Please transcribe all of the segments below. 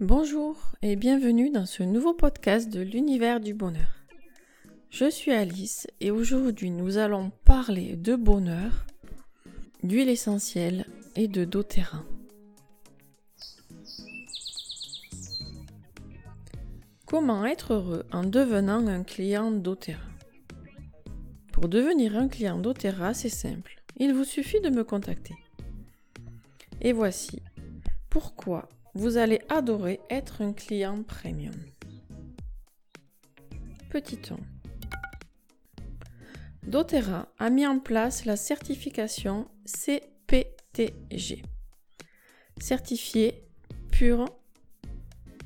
Bonjour et bienvenue dans ce nouveau podcast de l'univers du bonheur. Je suis Alice et aujourd'hui nous allons parler de bonheur, d'huile essentielle et de doTERRA. Comment être heureux en devenant un client doTERRA? Pour devenir un client doTERRA, c'est simple. Il vous suffit de me contacter. Et voici pourquoi vous allez adorer être un client premium. Petit 1. doTERRA a mis en place la certification CPTG, certifié pur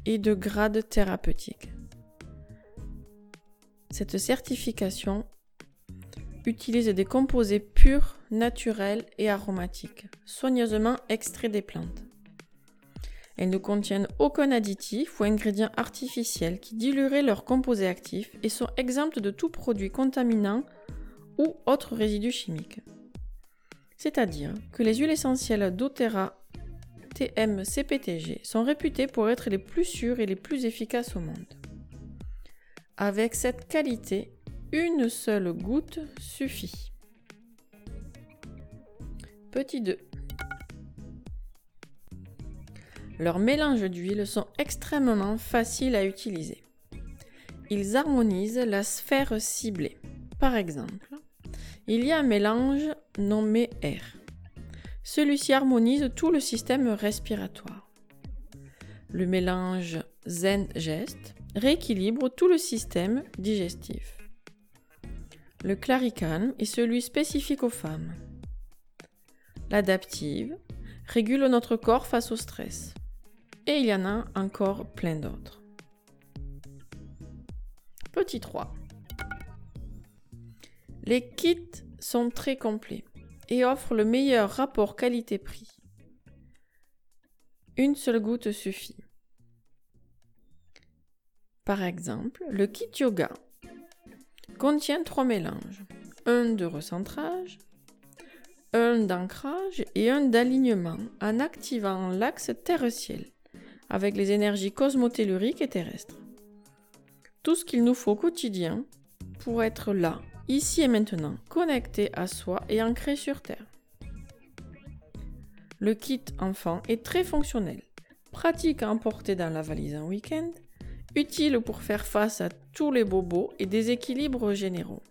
et de grade thérapeutique. Cette certification utilise des composés purs, naturels et aromatiques, soigneusement extraits des plantes. Elles ne contiennent aucun additif ou ingrédient artificiel qui diluerait leurs composés actifs et sont exemptes de tout produit contaminant ou autres résidus chimiques. C'est-à-dire que les huiles essentielles doTERRA TMCPTG sont réputées pour être les plus sûres et les plus efficaces au monde. Avec cette qualité, une seule goutte suffit. Petit 2. Leurs mélanges d'huile sont extrêmement faciles à utiliser. Ils harmonisent la sphère ciblée. Par exemple, il y a un mélange nommé R. Celui-ci harmonise tout le système respiratoire. Le mélange Zen-Gest rééquilibre tout le système digestif. Le Clarican est celui spécifique aux femmes. L'adaptive régule notre corps face au stress. Et il y en a encore plein d'autres. Petit 3. Les kits sont très complets et offrent le meilleur rapport qualité-prix. Une seule goutte suffit. Par exemple, le kit yoga contient trois mélanges. Un de recentrage, un d'ancrage et un d'alignement en activant l'axe terre-ciel avec les énergies cosmotelluriques et terrestres. Tout ce qu'il nous faut au quotidien pour être là, ici et maintenant, connecté à soi et ancré sur Terre. Le kit enfant est très fonctionnel, pratique à emporter dans la valise un week-end, utile pour faire face à tous les bobos et déséquilibres généraux.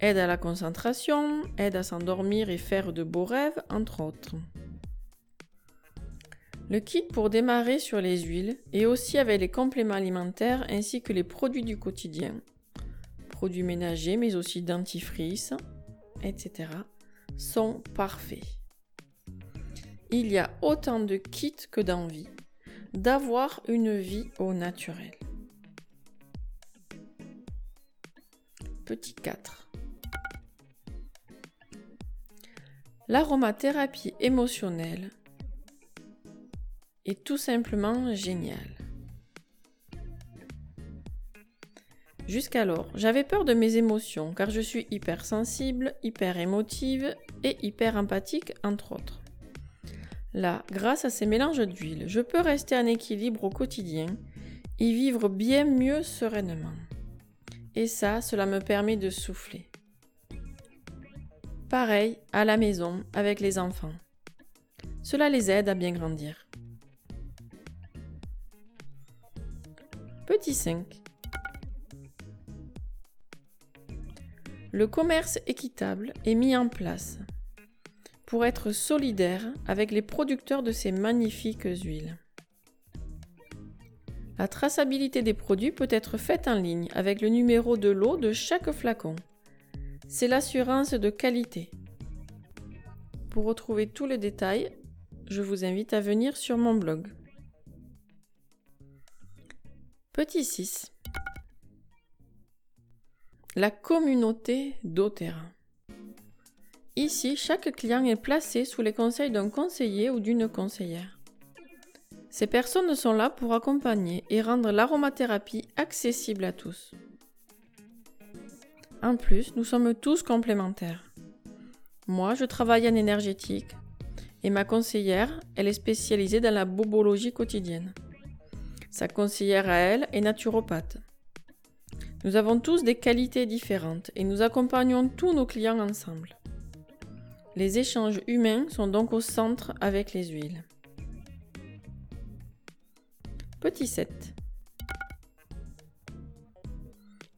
Aide à la concentration, aide à s'endormir et faire de beaux rêves, entre autres. Le kit pour démarrer sur les huiles et aussi avec les compléments alimentaires ainsi que les produits du quotidien, produits ménagers mais aussi dentifrice, etc., sont parfaits. Il y a autant de kits que d'envie d'avoir une vie au naturel. Petit 4. L'aromathérapie émotionnelle est tout simplement génial. Jusqu'alors, j'avais peur de mes émotions car je suis hypersensible, hyper émotive et hyper empathique entre autres. Là, grâce à ces mélanges d'huile, je peux rester en équilibre au quotidien et vivre bien mieux sereinement. Et ça, cela me permet de souffler. Pareil à la maison avec les enfants. Cela les aide à bien grandir. Petit 5. Le commerce équitable est mis en place pour être solidaire avec les producteurs de ces magnifiques huiles. La traçabilité des produits peut être faite en ligne avec le numéro de lot de chaque flacon. C'est l'assurance de qualité. Pour retrouver tous les détails, je vous invite à venir sur mon blog. Petit 6. La communauté doTERRA. Ici, chaque client est placé sous les conseils d'un conseiller ou d'une conseillère. Ces personnes sont là pour accompagner et rendre l'aromathérapie accessible à tous. En plus, nous sommes tous complémentaires. Moi, je travaille en énergétique et ma conseillère, elle est spécialisée dans la bobologie quotidienne. Sa conseillère à elle est naturopathe. Nous avons tous des qualités différentes et nous accompagnons tous nos clients ensemble. Les échanges humains sont donc au centre avec les huiles. Petit 7.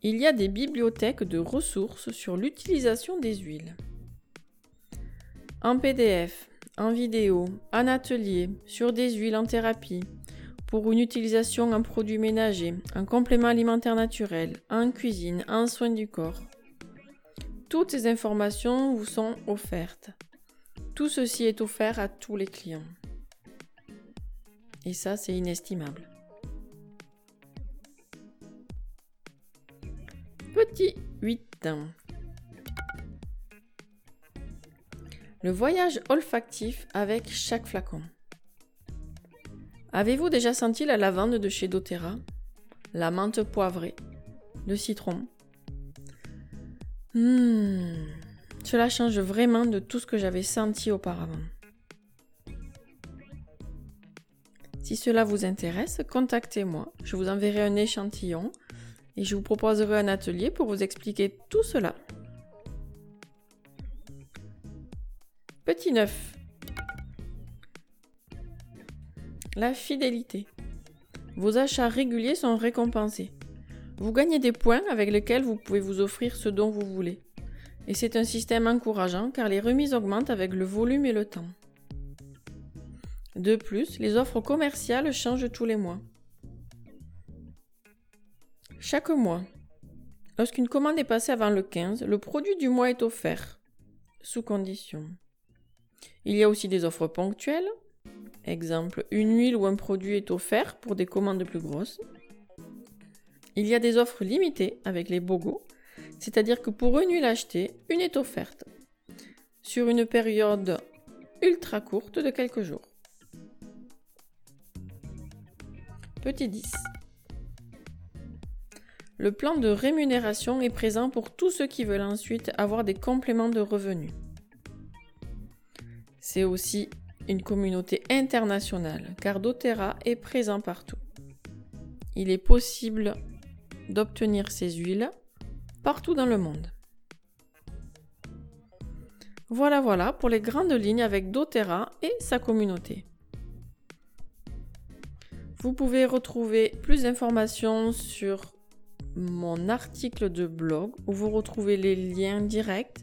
Il y a des bibliothèques de ressources sur l'utilisation des huiles. En PDF, en vidéo, en atelier, sur des huiles en thérapie, pour une utilisation en produits ménagers, en compléments alimentaires naturels, en cuisine, en soins du corps. Toutes ces informations vous sont offertes. Tout ceci est offert à tous les clients. Et ça, c'est inestimable. Petit 8. Le voyage olfactif avec chaque flacon. Avez-vous déjà senti la lavande de chez doTERRA? La menthe poivrée Le citron hmm, Cela change vraiment de tout ce que j'avais senti auparavant. Si cela vous intéresse, contactez-moi. Je vous enverrai un échantillon et je vous proposerai un atelier pour vous expliquer tout cela. Petit 9. La fidélité. Vos achats réguliers sont récompensés. Vous gagnez des points avec lesquels vous pouvez vous offrir ce dont vous voulez. Et c'est un système encourageant car les remises augmentent avec le volume et le temps. De plus, les offres commerciales changent tous les mois. Chaque mois, lorsqu'une commande est passée avant le 15, le produit du mois est offert, sous condition. Il y a aussi des offres ponctuelles. Exemple, une huile ou un produit est offert pour des commandes plus grosses. Il y a des offres limitées avec les BOGO, c'est-à-dire que pour une huile achetée, une est offerte sur une période ultra courte de quelques jours. Petit 10. Le plan de rémunération est présent pour tous ceux qui veulent ensuite avoir des compléments de revenus. C'est aussi une communauté internationale car doTERRA est présent partout. Il est possible d'obtenir ces huiles partout dans le monde. Voilà voilà pour les grandes lignes avec doTERRA et sa communauté. Vous pouvez retrouver plus d'informations sur mon article de blog où vous retrouvez les liens directs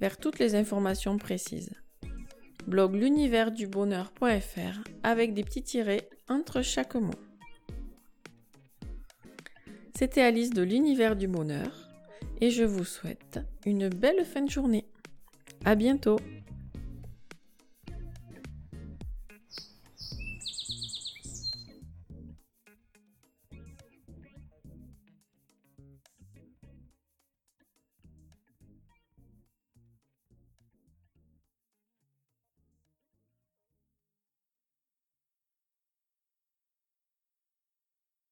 vers toutes les informations précises. Blog l'univers-du-bonheur.fr avec des petits tirets entre chaque mot. C'était Alice de l'univers du bonheur et je vous souhaite une belle fin de journée. À bientôt!